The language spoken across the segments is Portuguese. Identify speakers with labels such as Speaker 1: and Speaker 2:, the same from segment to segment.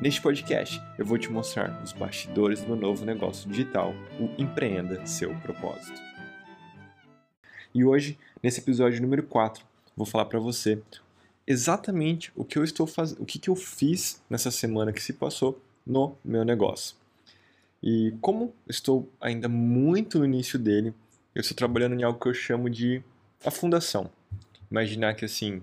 Speaker 1: Neste podcast, eu vou te mostrar os bastidores do meu novo negócio digital, o Empreenda Seu Propósito. E hoje, nesse episódio número 4, vou falar para você exatamente o que eu estou fazendo, o que, que eu fiz nessa semana que se passou no meu negócio. E como estou ainda muito no início dele, eu estou trabalhando em algo que eu chamo de a fundação. Imaginar que assim,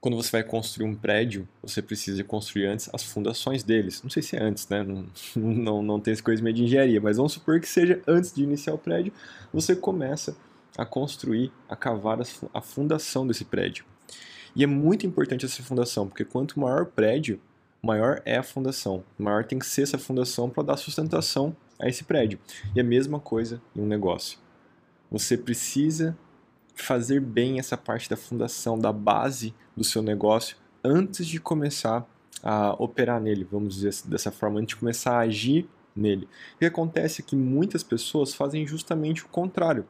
Speaker 1: quando você vai construir um prédio, você precisa construir antes as fundações deles. Não sei se é antes, né? Não, não, não tem esse coisa de engenharia, mas vamos supor que seja antes de iniciar o prédio, você começa a construir, a cavar a fundação desse prédio. E é muito importante essa fundação, porque quanto maior o prédio, maior é a fundação. Maior tem que ser essa fundação para dar sustentação a esse prédio. E a mesma coisa em um negócio. Você precisa fazer bem essa parte da fundação, da base do seu negócio antes de começar a operar nele, vamos dizer dessa forma, antes de começar a agir nele. O que acontece é que muitas pessoas fazem justamente o contrário.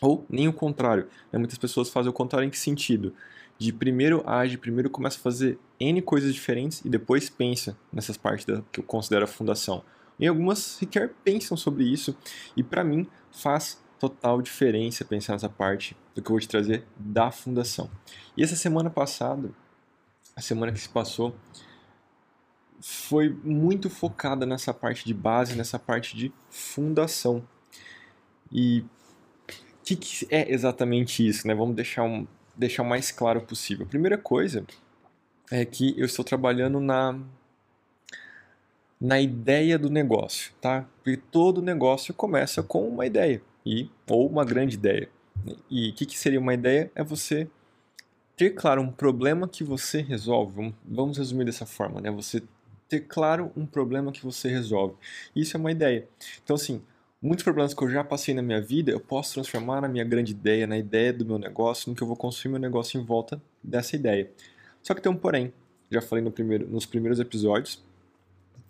Speaker 1: Ou nem o contrário. Né? Muitas pessoas fazem o contrário em que sentido? De primeiro age, primeiro começa a fazer N coisas diferentes e depois pensa nessas partes da, que eu considero a fundação. E algumas sequer pensam sobre isso e para mim faz total diferença pensar nessa parte do que eu vou te trazer da fundação. E essa semana passada, a semana que se passou, foi muito focada nessa parte de base, nessa parte de fundação. E o que, que, é exatamente isso, né? Vamos deixar, um, deixar o mais claro possível. A primeira coisa é que eu estou trabalhando na na ideia do negócio, tá? Porque todo negócio começa com uma ideia e ou uma grande ideia. E o que, que, seria uma ideia? É você ter claro um problema que você resolve. Vamos resumir dessa forma, né? Você ter claro um problema que você resolve. Isso é uma ideia. Então, assim, muitos problemas que eu já passei na minha vida, eu posso transformar na minha grande ideia, na ideia do meu negócio, no que eu vou construir meu negócio em volta dessa ideia. Só que tem um porém. Já falei no primeiro, nos primeiros episódios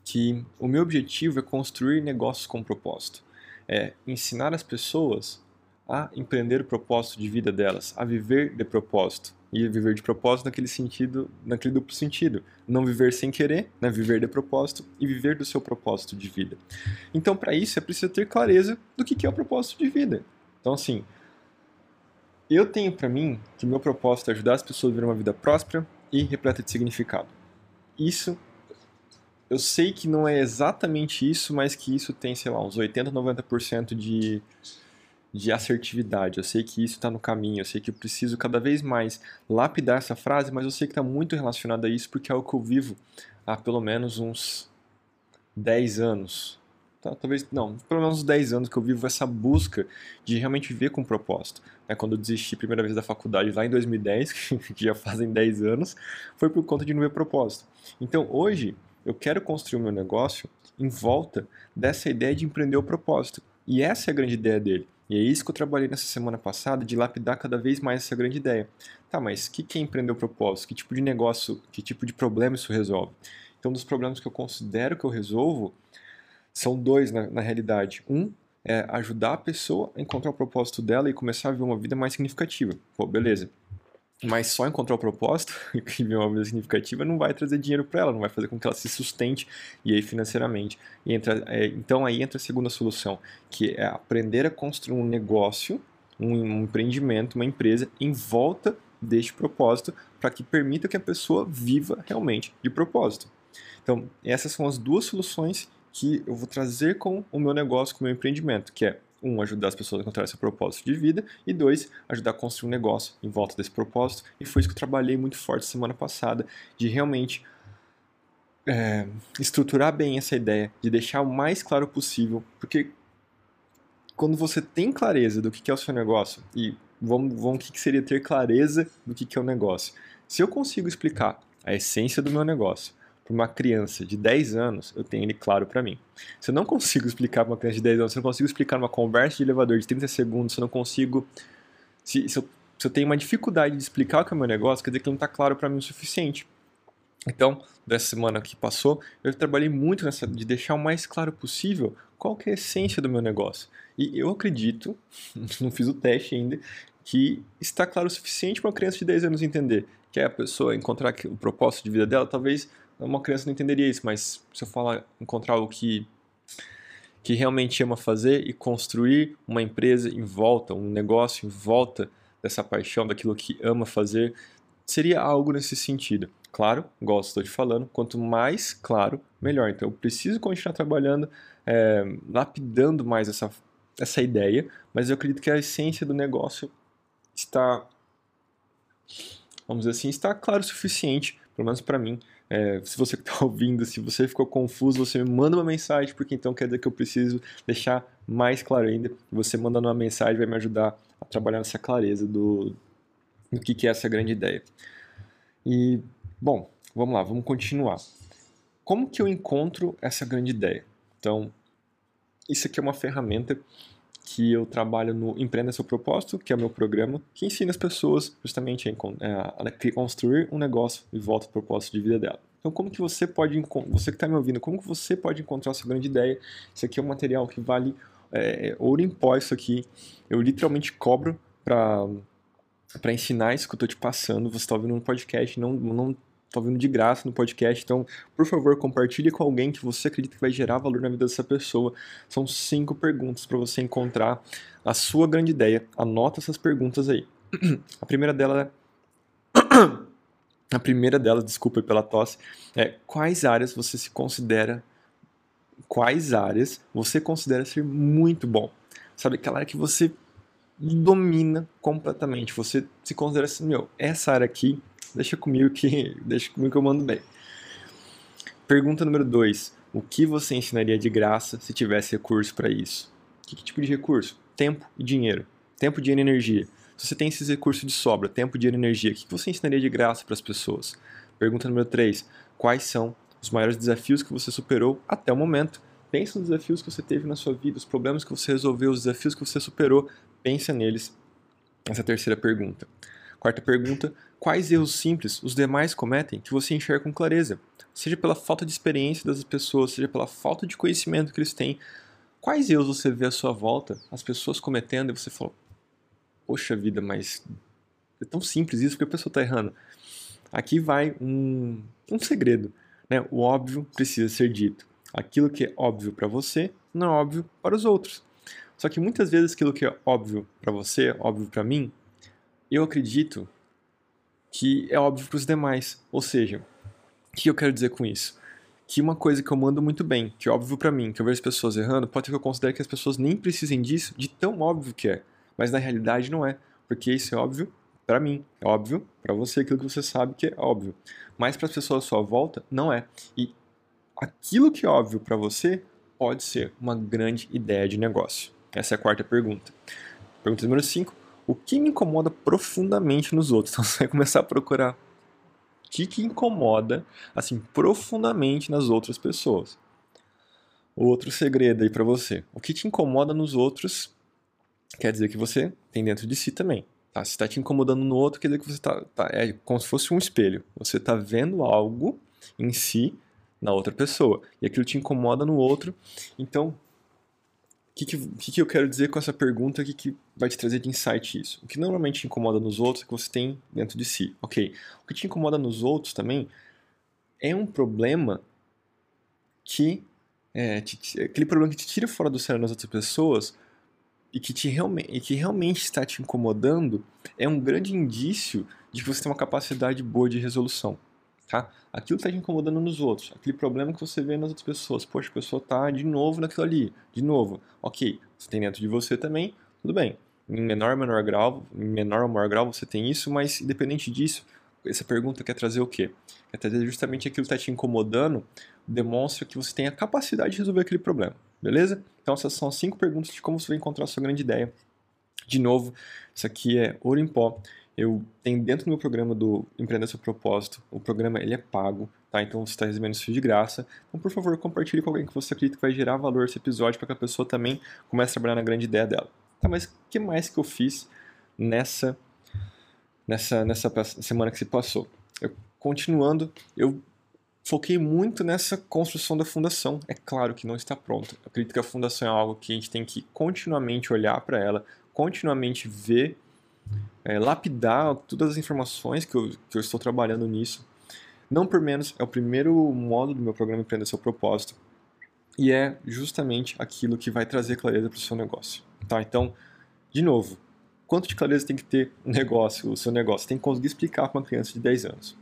Speaker 1: que o meu objetivo é construir negócios com propósito é ensinar as pessoas a empreender o propósito de vida delas, a viver de propósito. E viver de propósito naquele sentido, naquele duplo sentido. Não viver sem querer, né? viver de propósito e viver do seu propósito de vida. Então, para isso, é preciso ter clareza do que é o propósito de vida. Então, assim, eu tenho para mim que meu propósito é ajudar as pessoas a viver uma vida próspera e repleta de significado. Isso eu sei que não é exatamente isso, mas que isso tem, sei lá, uns 80, 90% de, de assertividade. Eu sei que isso está no caminho, eu sei que eu preciso cada vez mais lapidar essa frase, mas eu sei que está muito relacionado a isso porque é o que eu vivo há pelo menos uns 10 anos. Tá, talvez, não, pelo menos uns 10 anos que eu vivo essa busca de realmente viver com propósito. É, quando eu desisti a primeira vez da faculdade lá em 2010, que já fazem 10 anos, foi por conta de não ver propósito. Então hoje eu quero construir o meu negócio em volta dessa ideia de empreender o propósito. E essa é a grande ideia dele. E é isso que eu trabalhei nessa semana passada, de lapidar cada vez mais essa grande ideia. Tá, mas o que, que é empreender o propósito? Que tipo de negócio, que tipo de problema isso resolve? Então, dos problemas que eu considero que eu resolvo são dois na, na realidade. Um é ajudar a pessoa a encontrar o propósito dela e começar a viver uma vida mais significativa. Pô, beleza. Mas só encontrar o propósito e viver uma vida significativa não vai trazer dinheiro para ela, não vai fazer com que ela se sustente e aí financeiramente. E entra, é, então aí entra a segunda solução, que é aprender a construir um negócio, um, um empreendimento, uma empresa em volta deste propósito para que permita que a pessoa viva realmente de propósito. Então, essas são as duas soluções que eu vou trazer com o meu negócio, com o meu empreendimento, que é um, ajudar as pessoas a encontrar seu propósito de vida, e dois, ajudar a construir um negócio em volta desse propósito. E foi isso que eu trabalhei muito forte semana passada, de realmente é, estruturar bem essa ideia, de deixar o mais claro possível, porque quando você tem clareza do que é o seu negócio, e vamos, vamos o que seria ter clareza do que é o negócio. Se eu consigo explicar a essência do meu negócio, para uma criança de 10 anos, eu tenho ele claro para mim. Se eu não consigo explicar para uma criança de 10 anos, se eu não consigo explicar numa conversa de elevador de 30 segundos, se eu não consigo. Se, se, eu, se eu tenho uma dificuldade de explicar o que é o meu negócio, quer dizer que não está claro para mim o suficiente. Então, dessa semana que passou, eu trabalhei muito nessa de deixar o mais claro possível qual que é a essência do meu negócio. E eu acredito, não fiz o teste ainda, que está claro o suficiente para uma criança de 10 anos entender. Que é a pessoa encontrar o propósito de vida dela, talvez uma criança não entenderia isso, mas se eu falar encontrar o que que realmente ama fazer e construir uma empresa em volta, um negócio em volta dessa paixão, daquilo que ama fazer, seria algo nesse sentido. Claro, igual estou te falando, quanto mais claro, melhor. Então eu preciso continuar trabalhando, é, lapidando mais essa, essa ideia, mas eu acredito que a essência do negócio está, vamos dizer assim, está claro o suficiente, pelo menos para mim. É, se você está ouvindo, se você ficou confuso, você me manda uma mensagem, porque então quer dizer que eu preciso deixar mais claro ainda. Você mandando uma mensagem vai me ajudar a trabalhar nessa clareza do, do que, que é essa grande ideia. E, bom, vamos lá, vamos continuar. Como que eu encontro essa grande ideia? Então, isso aqui é uma ferramenta que eu trabalho no Empreenda Seu Propósito, que é o meu programa, que ensina as pessoas justamente a, a construir um negócio e volta ao propósito de vida dela. Então, como que você pode, você que está me ouvindo, como que você pode encontrar a sua grande ideia? Isso aqui é um material que vale é, ouro em pó, isso aqui. Eu literalmente cobro para para ensinar isso que eu estou te passando. Você está ouvindo um podcast, não, não tá ouvindo de graça no podcast. Então, por favor, compartilhe com alguém que você acredita que vai gerar valor na vida dessa pessoa. São cinco perguntas para você encontrar a sua grande ideia. Anota essas perguntas aí. A primeira dela é... A primeira delas, desculpa pela tosse, é quais áreas você se considera quais áreas você considera ser muito bom? Sabe aquela área que você domina completamente. Você se considera assim, meu, essa área aqui deixa comigo que deixa comigo que eu mando bem. Pergunta número 2. O que você ensinaria de graça se tivesse recurso para isso? Que, que tipo de recurso? Tempo e dinheiro. Tempo, dinheiro e energia. Se você tem esses recursos de sobra, tempo, dinheiro e energia, o que você ensinaria de graça para as pessoas? Pergunta número 3. Quais são os maiores desafios que você superou até o momento? Pense nos desafios que você teve na sua vida, os problemas que você resolveu, os desafios que você superou. Pensa neles. Essa é a terceira pergunta. Quarta pergunta: quais erros simples os demais cometem que você enxerga com clareza? Seja pela falta de experiência das pessoas, seja pela falta de conhecimento que eles têm. Quais erros você vê à sua volta, as pessoas cometendo, e você fala: Poxa vida, mas é tão simples isso, porque a pessoa está errando. Aqui vai um, um segredo. Né? O óbvio precisa ser dito. Aquilo que é óbvio para você não é óbvio para os outros. Só que muitas vezes aquilo que é óbvio para você, óbvio para mim, eu acredito que é óbvio para os demais. Ou seja, o que eu quero dizer com isso? Que uma coisa que eu mando muito bem, que é óbvio para mim, que eu vejo as pessoas errando, pode ser que eu considere que as pessoas nem precisem disso, de tão óbvio que é. Mas na realidade não é, porque isso é óbvio para mim, é óbvio para você aquilo que você sabe que é óbvio. Mas para as pessoas à sua volta, não é. E aquilo que é óbvio para você pode ser uma grande ideia de negócio. Essa é a quarta pergunta. Pergunta número 5 o que me incomoda profundamente nos outros. Então você vai começar a procurar o que, que incomoda, assim, profundamente nas outras pessoas. Outro segredo aí para você. O que te incomoda nos outros quer dizer que você tem dentro de si também. Tá? Se está te incomodando no outro, quer dizer que você está. Tá, é como se fosse um espelho. Você está vendo algo em si na outra pessoa. E aquilo te incomoda no outro. Então, que, que, que, eu quero dizer com essa pergunta? O que, que vai te trazer de insight isso? O que normalmente te incomoda nos outros é que você tem dentro de si. Ok. O que te incomoda nos outros também é um problema que. É, te, aquele problema que te tira fora do sério das outras pessoas e que, te realme, e que realmente está te incomodando é um grande indício de que você tem uma capacidade boa de resolução tá? Aquilo que está te incomodando nos outros, aquele problema que você vê nas outras pessoas, poxa, a pessoa está de novo naquilo ali, de novo. Ok, você tem dentro de você também, tudo bem. Em menor ou menor grau, menor ou maior grau você tem isso, mas independente disso, essa pergunta quer trazer o quê? Quer trazer justamente aquilo que está te incomodando, demonstra que você tem a capacidade de resolver aquele problema, beleza? Então essas são cinco perguntas de como você vai encontrar a sua grande ideia. De novo, isso aqui é ouro em pó. Eu tenho dentro do meu programa do Empreender Seu Propósito, o programa ele é pago, tá? Então você está recebendo isso de graça. Então, por favor, compartilhe com alguém que você acredita que vai gerar valor esse episódio para que a pessoa também comece a trabalhar na grande ideia dela. Tá, mas o que mais que eu fiz nessa, nessa, nessa semana que se passou? Eu, continuando, eu foquei muito nessa construção da fundação. É claro que não está pronta. Eu acredito que a fundação é algo que a gente tem que continuamente olhar para ela, continuamente ver é, lapidar todas as informações que eu, que eu estou trabalhando nisso. Não por menos, é o primeiro módulo do meu programa Empreender Seu Propósito. E é justamente aquilo que vai trazer clareza para o seu negócio. Tá? Então, de novo, quanto de clareza tem que ter o negócio, o seu negócio? Tem que conseguir explicar para uma criança de 10 anos.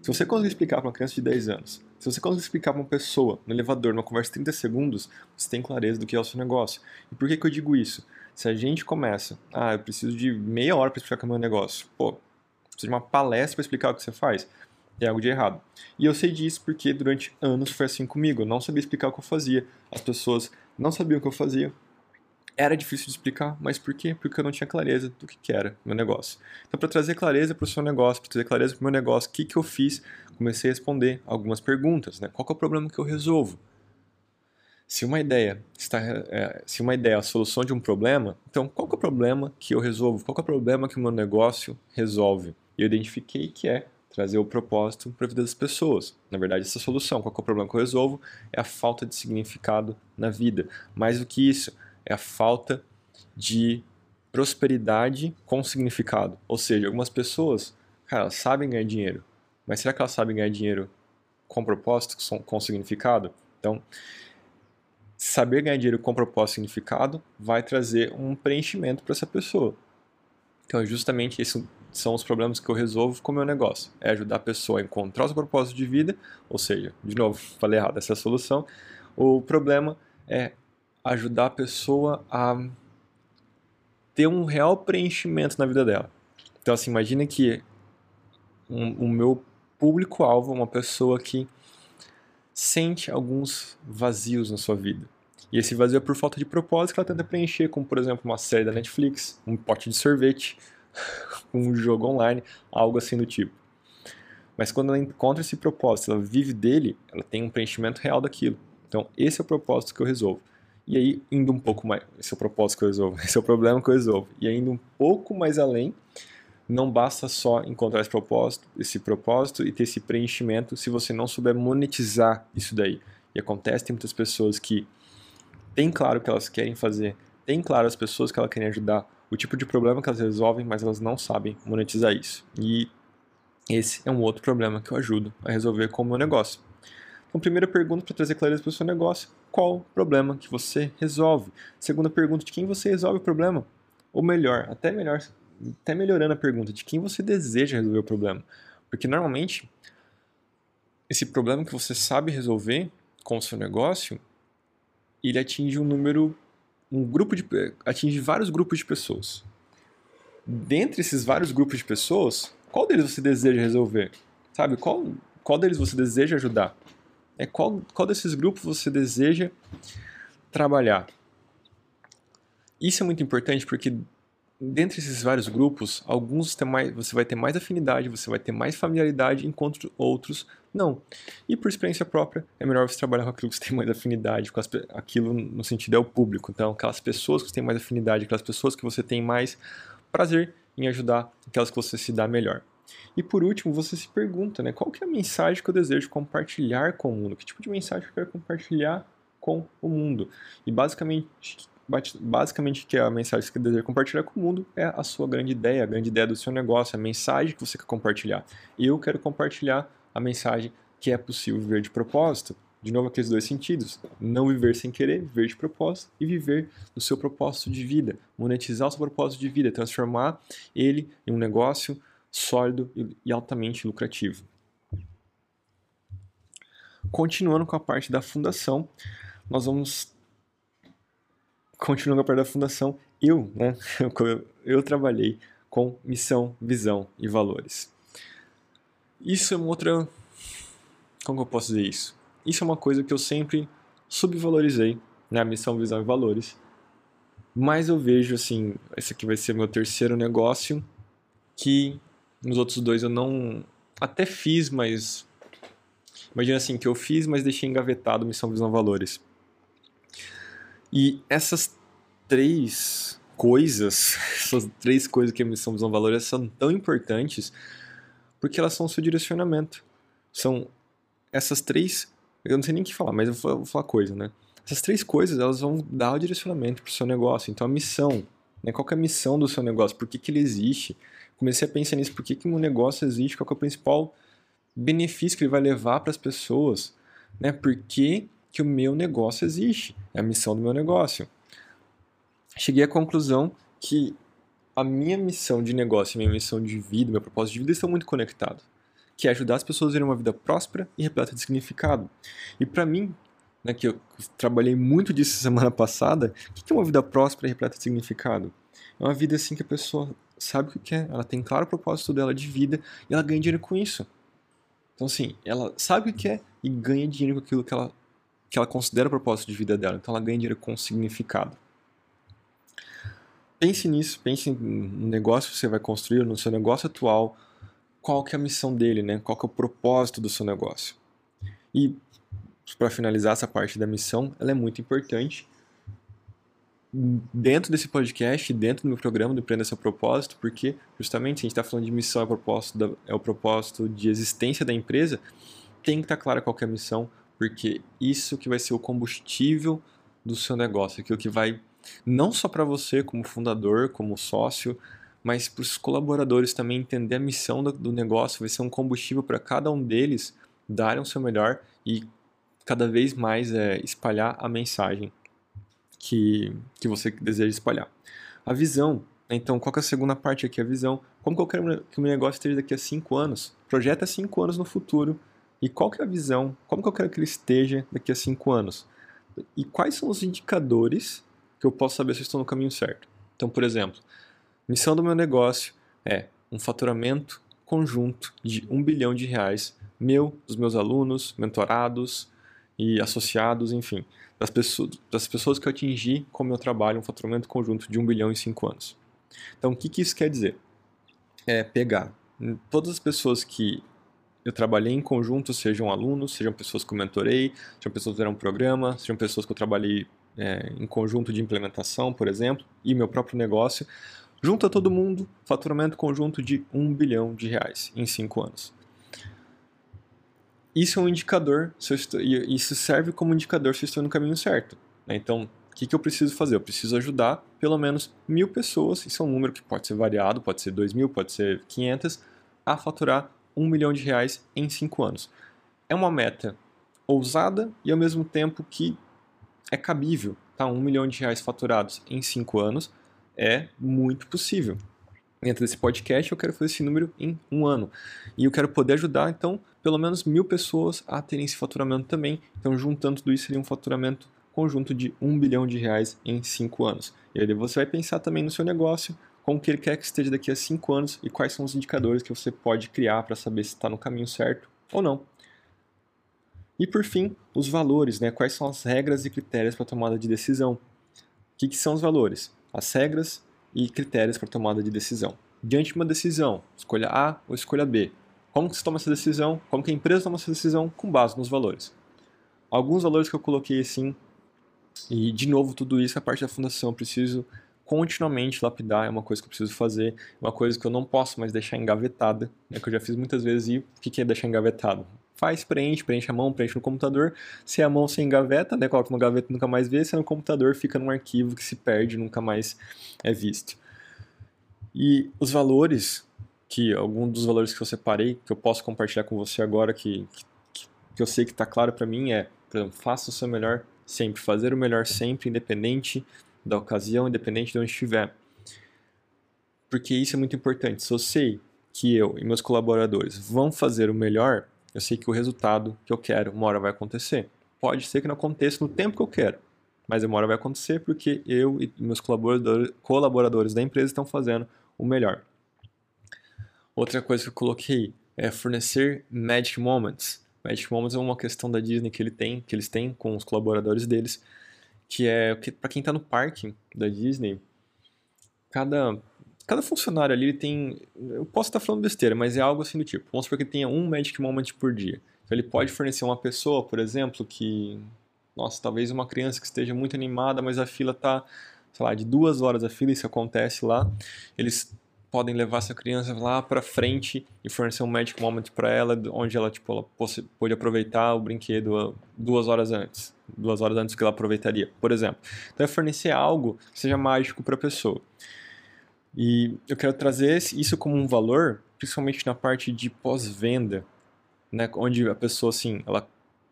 Speaker 1: Se você conseguir explicar para uma criança de 10 anos, se você conseguir explicar para uma pessoa no elevador, numa conversa de 30 segundos, você tem clareza do que é o seu negócio. E por que, que eu digo isso? Se a gente começa, ah, eu preciso de meia hora para explicar o meu negócio, pô, preciso de uma palestra para explicar o que você faz, tem algo de errado. E eu sei disso porque durante anos foi assim comigo, eu não sabia explicar o que eu fazia, as pessoas não sabiam o que eu fazia, era difícil de explicar, mas por quê? Porque eu não tinha clareza do que, que era meu negócio. Então, para trazer clareza para o seu negócio, para trazer clareza para o meu negócio, o que, que eu fiz? Comecei a responder algumas perguntas. Né? Qual é o problema que eu resolvo? Se uma ideia está, é, se uma ideia é a solução de um problema, então qual é o problema que eu resolvo? Qual é o problema que o meu negócio resolve? E eu identifiquei que é trazer o propósito para a vida das pessoas. Na verdade, essa solução, qual é o problema que eu resolvo? É a falta de significado na vida. Mais do que isso, é a falta de prosperidade com significado. Ou seja, algumas pessoas, cara, elas sabem ganhar dinheiro, mas será que elas sabem ganhar dinheiro com propósito, com significado? Então, saber ganhar dinheiro com propósito e significado vai trazer um preenchimento para essa pessoa. Então, justamente esses são os problemas que eu resolvo com o meu negócio. É ajudar a pessoa a encontrar o seu propósito de vida, ou seja, de novo, falei errado, essa é a solução. O problema é ajudar a pessoa a ter um real preenchimento na vida dela. Então, assim, imagina que um, o meu público-alvo é uma pessoa que sente alguns vazios na sua vida. E esse vazio é por falta de propósito que ela tenta preencher com, por exemplo, uma série da Netflix, um pote de sorvete, um jogo online, algo assim do tipo. Mas quando ela encontra esse propósito, ela vive dele, ela tem um preenchimento real daquilo. Então, esse é o propósito que eu resolvo. E aí, indo um pouco mais. Esse é o propósito que eu resolvo, esse é o problema que eu resolvo. E ainda um pouco mais além, não basta só encontrar esse propósito, esse propósito e ter esse preenchimento se você não souber monetizar isso daí. E acontece, tem muitas pessoas que têm claro o que elas querem fazer, têm claro as pessoas que elas querem ajudar, o tipo de problema que elas resolvem, mas elas não sabem monetizar isso. E esse é um outro problema que eu ajudo a resolver com o meu negócio. Então, primeira pergunta para trazer clareza para o seu negócio: qual o problema que você resolve? Segunda pergunta: de quem você resolve o problema? Ou melhor, até melhor, até melhorando a pergunta, de quem você deseja resolver o problema. Porque normalmente, esse problema que você sabe resolver com o seu negócio, ele atinge um número, um grupo de, atinge vários grupos de pessoas. Dentre esses vários grupos de pessoas, qual deles você deseja resolver? Sabe, qual, qual deles você deseja ajudar? É qual, qual desses grupos você deseja trabalhar? Isso é muito importante porque dentre esses vários grupos, alguns mais, você vai ter mais afinidade, você vai ter mais familiaridade, enquanto outros não. E por experiência própria, é melhor você trabalhar com aquilo que você tem mais afinidade, com as, aquilo no sentido é o público. Então, aquelas pessoas que você tem mais afinidade, aquelas pessoas que você tem mais prazer em ajudar, aquelas que você se dá melhor. E por último, você se pergunta, né, qual que é a mensagem que eu desejo compartilhar com o mundo? Que tipo de mensagem eu quero compartilhar com o mundo? E basicamente, basicamente que é a mensagem que você deseja compartilhar com o mundo é a sua grande ideia, a grande ideia do seu negócio, a mensagem que você quer compartilhar. Eu quero compartilhar a mensagem que é possível viver de propósito. De novo, aqueles dois sentidos. Não viver sem querer, viver de propósito e viver do seu propósito de vida. Monetizar o seu propósito de vida, transformar ele em um negócio sólido e altamente lucrativo. Continuando com a parte da fundação, nós vamos continuando a parte da fundação, eu, né, eu, eu trabalhei com missão, visão e valores. Isso é uma outra. Como eu posso dizer isso? Isso é uma coisa que eu sempre subvalorizei, né? Missão, visão e valores. Mas eu vejo assim, esse aqui vai ser meu terceiro negócio que nos outros dois eu não. Até fiz, mas. Imagina assim, que eu fiz, mas deixei engavetado Missão, Visão, Valores. E essas três coisas, essas três coisas que a Missão, Visão, Valores são tão importantes porque elas são o seu direcionamento. São essas três. Eu não sei nem o que falar, mas eu vou, vou falar coisa, né? Essas três coisas elas vão dar o direcionamento para o seu negócio. Então a missão, né? qual é a missão do seu negócio? Por que, que ele existe? Comecei a pensar nisso, por que, que um negócio existe? Qual é o principal benefício que ele vai levar para as pessoas? Né? Por que, que o meu negócio existe? É a missão do meu negócio. Cheguei à conclusão que a minha missão de negócio, minha missão de vida, meu propósito de vida estão muito conectados, que é ajudar as pessoas a terem uma vida próspera e repleta de significado. E para mim, né, que eu trabalhei muito disso semana passada, o que é uma vida próspera e repleta de significado? É uma vida assim que a pessoa sabe o que quer, ela tem claro o propósito dela de vida e ela ganha dinheiro com isso. Então, assim, ela sabe o que quer e ganha dinheiro com aquilo que ela, que ela considera o propósito de vida dela. Então, ela ganha dinheiro com significado. Pense nisso, pense no negócio que você vai construir, no seu negócio atual, qual que é a missão dele, né? Qual que é o propósito do seu negócio. E para finalizar essa parte da missão, ela é muito importante. Dentro desse podcast, dentro do meu programa do Empreenda Seu Propósito, porque justamente a gente está falando de missão, é o, propósito da, é o propósito de existência da empresa, tem que estar tá claro qual é a missão, porque isso que vai ser o combustível do seu negócio, aquilo que vai, não só para você como fundador, como sócio, mas para os colaboradores também entender a missão do, do negócio, vai ser um combustível para cada um deles darem o seu melhor e cada vez mais é, espalhar a mensagem que, que você deseja espalhar. A visão, né, então, qual é a segunda parte aqui? A visão. Como que eu quero que o meu negócio esteja daqui a cinco anos? Projeta cinco anos no futuro. E qual que é a visão? Como que eu quero que ele esteja daqui a cinco anos? E quais são os indicadores que eu posso saber se eu estou no caminho certo? Então, por exemplo, missão do meu negócio é um faturamento conjunto de um bilhão de reais, meu, dos meus alunos, mentorados, e associados, enfim, das pessoas, das pessoas que eu atingi com o meu trabalho um faturamento conjunto de 1 bilhão em 5 anos. Então, o que, que isso quer dizer? É pegar todas as pessoas que eu trabalhei em conjunto, sejam alunos, sejam pessoas que eu mentorei, sejam pessoas que fizeram um programa, sejam pessoas que eu trabalhei é, em conjunto de implementação, por exemplo, e meu próprio negócio, junta todo mundo, faturamento conjunto de 1 bilhão de reais em 5 anos isso é um indicador, estou, e isso serve como indicador se eu estou no caminho certo. Né? Então, o que, que eu preciso fazer? Eu preciso ajudar pelo menos mil pessoas, isso é um número que pode ser variado, pode ser dois mil, pode ser quinhentas, a faturar um milhão de reais em cinco anos. É uma meta ousada e ao mesmo tempo que é cabível. Tá? Um milhão de reais faturados em cinco anos é muito possível dentro desse podcast, eu quero fazer esse número em um ano. E eu quero poder ajudar, então, pelo menos mil pessoas a terem esse faturamento também. Então, juntando tudo isso, seria um faturamento conjunto de um bilhão de reais em cinco anos. E aí você vai pensar também no seu negócio, como que ele quer que esteja daqui a cinco anos e quais são os indicadores que você pode criar para saber se está no caminho certo ou não. E por fim, os valores, né? Quais são as regras e critérios para tomada de decisão? O que, que são os valores? As regras e critérios para tomada de decisão. Diante de uma decisão, escolha A ou escolha B, como que se toma essa decisão? Como que a empresa toma essa decisão? Com base nos valores. Alguns valores que eu coloquei assim, e de novo tudo isso é parte da fundação, preciso continuamente lapidar, é uma coisa que eu preciso fazer, é uma coisa que eu não posso mais deixar engavetada, é que eu já fiz muitas vezes e o que é deixar engavetado? Faz, preenche, preenche a mão, preenche no computador. Se a mão sem gaveta, né, coloca no gaveta nunca mais vê. Se é no computador, fica num arquivo que se perde nunca mais é visto. E os valores, que alguns dos valores que eu separei, que eu posso compartilhar com você agora, que, que, que eu sei que está claro para mim, é, por exemplo, faça o seu melhor sempre, fazer o melhor sempre, independente da ocasião, independente de onde estiver. Porque isso é muito importante. Se eu sei que eu e meus colaboradores vão fazer o melhor, eu sei que o resultado que eu quero uma hora vai acontecer. Pode ser que não aconteça no tempo que eu quero, mas uma hora vai acontecer porque eu e meus colaboradores, colaboradores da empresa estão fazendo o melhor. Outra coisa que eu coloquei é fornecer magic moments. Magic moments é uma questão da Disney que ele tem, que eles têm com os colaboradores deles, que é para quem está no parque da Disney, cada cada funcionário ali tem. Eu posso estar falando besteira, mas é algo assim do tipo. Vamos supor que tenha um Magic Moment por dia. Então ele pode fornecer uma pessoa, por exemplo, que. Nossa, talvez uma criança que esteja muito animada, mas a fila está, sei lá, de duas horas a fila, isso acontece lá. Eles podem levar essa criança lá para frente e fornecer um Magic Moment para ela, onde ela tipo ela pode aproveitar o brinquedo duas horas antes, duas horas antes que ela aproveitaria, por exemplo. Então é fornecer algo que seja mágico para a pessoa. E eu quero trazer isso como um valor, principalmente na parte de pós-venda, né, onde a pessoa assim, ela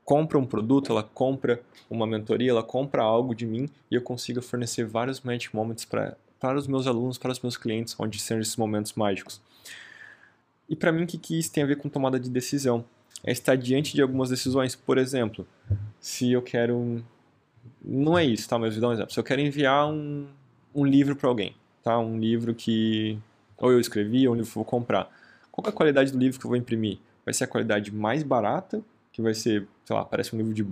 Speaker 1: compra um produto, ela compra uma mentoria, ela compra algo de mim e eu consigo fornecer vários magic moments para para os meus alunos, para os meus clientes, onde são esses momentos mágicos. E para mim, o que, isso tem a ver com tomada de decisão? É estar diante de algumas decisões. Por exemplo, se eu quero. Não é isso, tá? Mas vou dar um exemplo. Se eu quero enviar um, um livro para alguém, tá? Um livro que ou eu escrevi ou um livro que eu vou comprar. Qual é a qualidade do livro que eu vou imprimir? Vai ser a qualidade mais barata, que vai ser, sei lá, parece um livro de.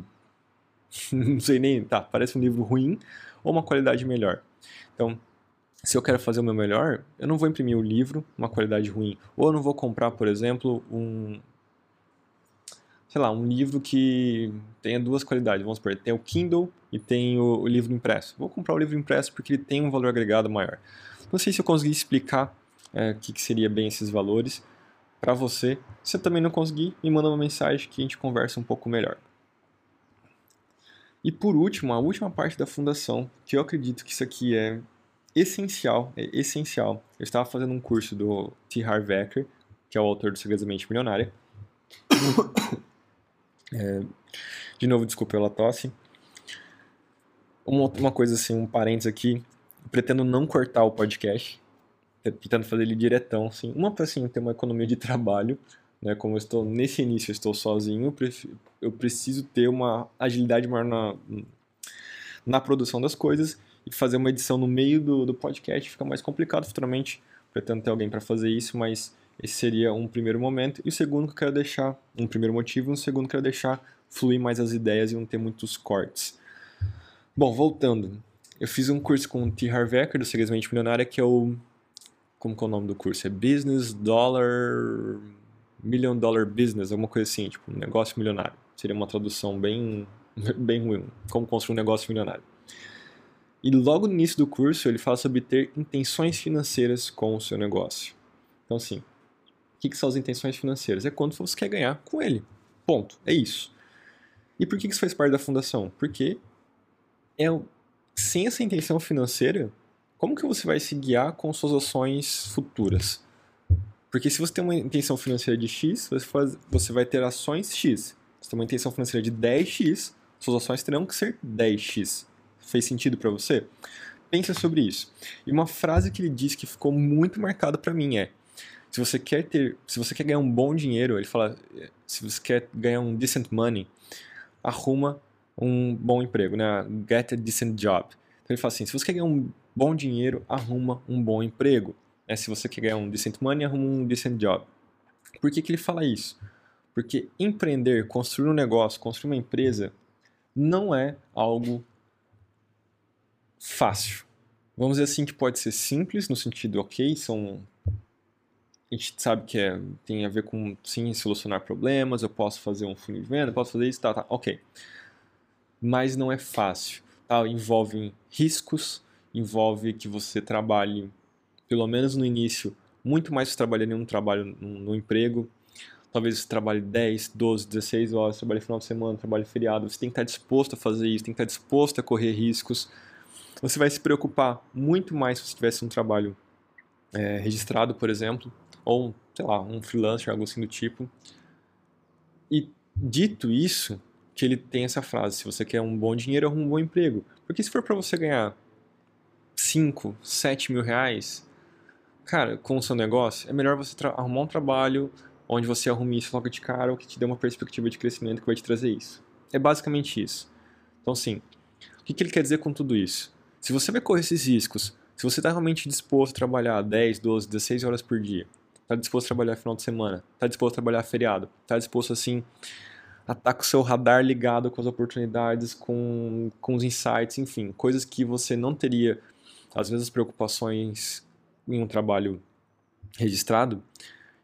Speaker 1: não sei nem, tá, parece um livro ruim, ou uma qualidade melhor. Então, se eu quero fazer o meu melhor, eu não vou imprimir o livro, uma qualidade ruim. Ou eu não vou comprar, por exemplo, um. Sei lá, um livro que tenha duas qualidades. Vamos supor, tem o Kindle e tem o, o livro impresso. Vou comprar o livro impresso porque ele tem um valor agregado maior. Não sei se eu consegui explicar é, o que, que seria bem esses valores para você. Se eu também não conseguir, me manda uma mensagem que a gente conversa um pouco melhor. E por último, a última parte da fundação, que eu acredito que isso aqui é essencial, é essencial. Eu estava fazendo um curso do T. Harv Eker, que é o autor do Segredos da Mente Milionária. é, de novo, desculpa pela tosse. Uma, uma coisa assim, um parênteses aqui. Pretendo não cortar o podcast, tentando fazer ele diretão, assim. Uma para assim, ter uma economia de trabalho, né? Como eu estou nesse início, eu estou sozinho, eu preciso ter uma agilidade maior na, na produção das coisas e fazer uma edição no meio do, do podcast fica mais complicado futuramente. Pretendo ter alguém para fazer isso, mas esse seria um primeiro momento. E o segundo que eu quero deixar, um primeiro motivo, e um segundo que eu quero deixar fluir mais as ideias e não ter muitos cortes. Bom, voltando. Eu fiz um curso com o T. Harvecker, do Segredamente Milionária, que é o... Como que é o nome do curso? É Business Dollar... Million Dollar Business, alguma coisa assim, tipo, um negócio milionário. Seria uma tradução bem, bem ruim. Como construir um negócio milionário. E logo no início do curso ele fala sobre ter intenções financeiras com o seu negócio. Então, assim, o que, que são as intenções financeiras? É quanto você quer ganhar com ele. Ponto. É isso. E por que isso faz parte da fundação? Porque é, sem essa intenção financeira, como que você vai se guiar com suas ações futuras? Porque se você tem uma intenção financeira de X, você, faz, você vai ter ações X. Se tem uma intenção financeira de 10X, suas ações terão que ser 10X. Fez sentido para você? Pensa sobre isso. E uma frase que ele disse que ficou muito marcada para mim é: se você quer ter, se você quer ganhar um bom dinheiro, ele fala, se você quer ganhar um decent money, arruma um bom emprego, né? Get a decent job. Então ele fala assim: se você quer ganhar um bom dinheiro, arruma um bom emprego. É, se você quer ganhar um decent money, arruma um decent job. Por que, que ele fala isso? Porque empreender, construir um negócio, construir uma empresa, não é algo fácil. Vamos dizer assim que pode ser simples, no sentido, ok, são. A gente sabe que é, tem a ver com, sim, solucionar problemas, eu posso fazer um funil de venda, posso fazer isso, tá, tá, ok. Mas não é fácil. Tá? Envolve riscos, envolve que você trabalhe, pelo menos no início, muito mais que trabalhando em um trabalho, no, emprego. Talvez você trabalhe 10, 12, 16 horas, trabalhe final de semana, trabalhe feriado. Você tem que estar disposto a fazer isso, tem que estar disposto a correr riscos você vai se preocupar muito mais se você tivesse um trabalho é, registrado, por exemplo, ou, sei lá, um freelancer, algo assim do tipo. E dito isso, que ele tem essa frase: se você quer um bom dinheiro, arruma um bom emprego. Porque se for para você ganhar 5, 7 mil reais, cara, com o seu negócio, é melhor você arrumar um trabalho onde você arrume isso logo de cara ou que te dê uma perspectiva de crescimento que vai te trazer isso. É basicamente isso. Então, sim, o que, que ele quer dizer com tudo isso? Se você vai correr esses riscos, se você está realmente disposto a trabalhar 10, 12, 16 horas por dia, está disposto a trabalhar final de semana, está disposto a trabalhar feriado, está disposto assim a estar tá com o seu radar ligado com as oportunidades, com, com os insights, enfim, coisas que você não teria, às vezes, preocupações em um trabalho registrado,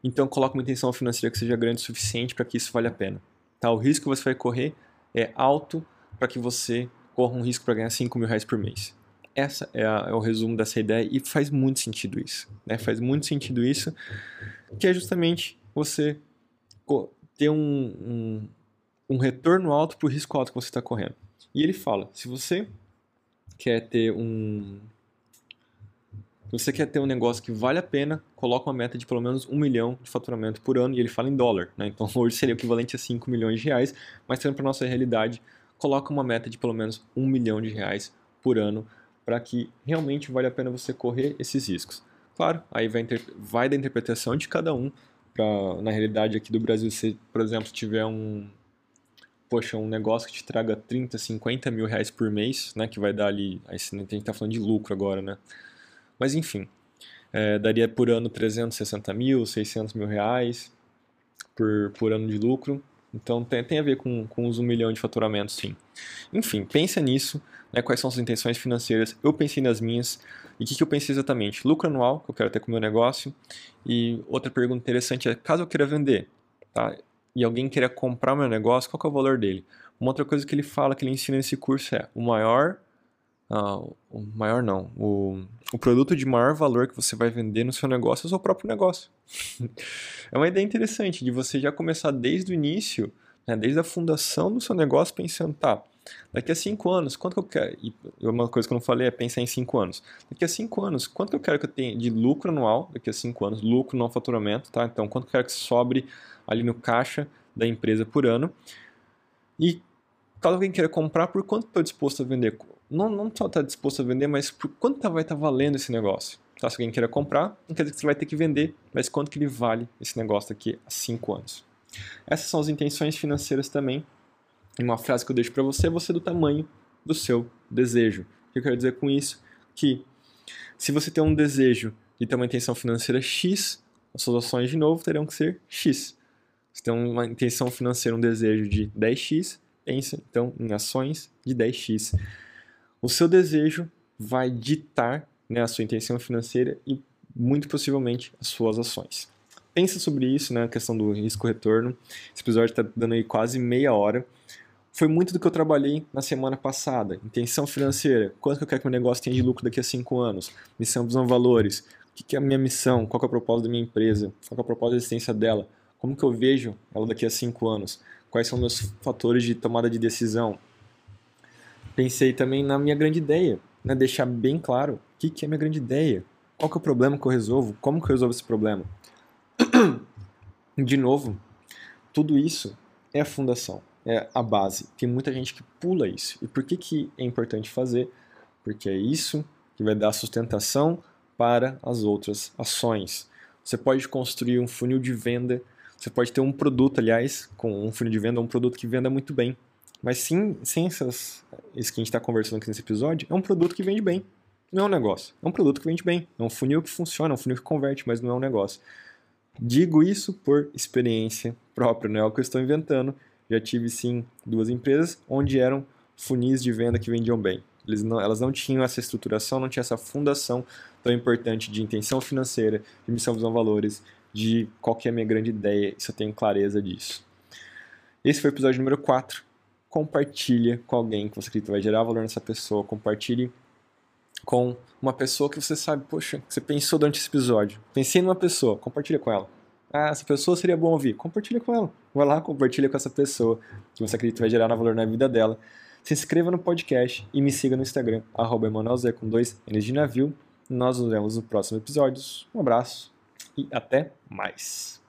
Speaker 1: então coloque uma intenção financeira que seja grande o suficiente para que isso valha a pena. Tá? O risco que você vai correr é alto para que você corra um risco para ganhar 5 mil reais por mês. Essa é, a, é, o resumo dessa ideia e faz muito sentido isso. Né? Faz muito sentido isso, que é justamente você ter um, um, um retorno alto para o risco alto que você está correndo. E ele fala, se você quer ter um, você quer ter um negócio que vale a pena, coloca uma meta de pelo menos um milhão de faturamento por ano, e ele fala em dólar, né? Então hoje seria o equivalente a 5 milhões de reais, mas tendo para nossa realidade, coloca uma meta de pelo menos um milhão de reais por ano para que realmente vale a pena você correr esses riscos. Claro, aí vai, vai da interpretação de cada um. Pra, na realidade aqui do Brasil, se, por exemplo, tiver um, poxa, um negócio que te traga 30, 50 mil reais por mês, né, que vai dar ali, aí a gente está falando de lucro agora, né, mas enfim, é, daria por ano 360 mil, 600 mil reais por, por ano de lucro. Então tem, tem a ver com, com os 1 milhão de faturamento, sim. Enfim, pensa nisso, né, quais são as intenções financeiras. Eu pensei nas minhas. E o que, que eu pensei exatamente? Lucro anual, que eu quero ter com o meu negócio. E outra pergunta interessante é, caso eu queira vender, tá? e alguém queira comprar o meu negócio, qual é o valor dele? Uma outra coisa que ele fala, que ele ensina nesse curso é o maior Uh, o maior não, o, o produto de maior valor que você vai vender no seu negócio é o seu próprio negócio. é uma ideia interessante de você já começar desde o início, né, desde a fundação do seu negócio, pensando, tá, daqui a cinco anos, quanto que eu quero? E uma coisa que eu não falei é pensar em cinco anos. Daqui a cinco anos, quanto que eu quero que eu tenha de lucro anual, daqui a cinco anos, lucro não faturamento, tá? Então, quanto que eu quero que sobre ali no caixa da empresa por ano? E caso alguém queira comprar, por quanto estou disposto a vender? Não, não só está disposto a vender, mas por quanto tá, vai estar tá valendo esse negócio. Tá, se alguém queira comprar, não quer dizer que você vai ter que vender, mas quanto que ele vale esse negócio daqui a 5 anos. Essas são as intenções financeiras também. E uma frase que eu deixo para você é você do tamanho do seu desejo. O que eu quero dizer com isso? Que se você tem um desejo e tem uma intenção financeira X, as suas ações de novo terão que ser X. Se tem uma intenção financeira, um desejo de 10x, pensa então em ações de 10x. O seu desejo vai ditar né, a sua intenção financeira e, muito possivelmente, as suas ações. Pensa sobre isso, né, a questão do risco-retorno. Esse episódio está dando aí quase meia hora. Foi muito do que eu trabalhei na semana passada. Intenção financeira, quanto que eu quero que meu negócio tenha de lucro daqui a cinco anos? Missão, visão, valores. O que é a minha missão? Qual é o propósito da minha empresa? Qual é o propósito da existência dela? Como que eu vejo ela daqui a cinco anos? Quais são meus fatores de tomada de decisão? Pensei também na minha grande ideia, né? deixar bem claro o que, que é minha grande ideia, qual que é o problema que eu resolvo, como que eu resolvo esse problema. De novo, tudo isso é a fundação, é a base. Tem muita gente que pula isso. E por que, que é importante fazer? Porque é isso que vai dar sustentação para as outras ações. Você pode construir um funil de venda, você pode ter um produto, aliás, com um funil de venda, um produto que venda muito bem. Mas sim, sem essas, isso que a gente está conversando aqui nesse episódio, é um produto que vende bem. Não é um negócio. É um produto que vende bem. É um funil que funciona, é um funil que converte, mas não é um negócio. Digo isso por experiência própria, não é o que eu estou inventando. Já tive sim duas empresas onde eram funis de venda que vendiam bem. Não, elas não tinham essa estruturação, não tinham essa fundação tão importante de intenção financeira, de missão, visão, valores, de qual que é a minha grande ideia, se eu tenho clareza disso. Esse foi o episódio número 4 compartilha com alguém que você acredita vai gerar valor nessa pessoa, compartilhe com uma pessoa que você sabe, poxa, você pensou durante esse episódio. Pensei numa pessoa, compartilha com ela. Ah, essa pessoa seria bom ouvir. Compartilha com ela. Vai lá, compartilha com essa pessoa que você acredita vai gerar valor na vida dela. Se inscreva no podcast e me siga no Instagram, arroba com dois N's de navio. Nós nos vemos nos próximos episódios. Um abraço e até mais.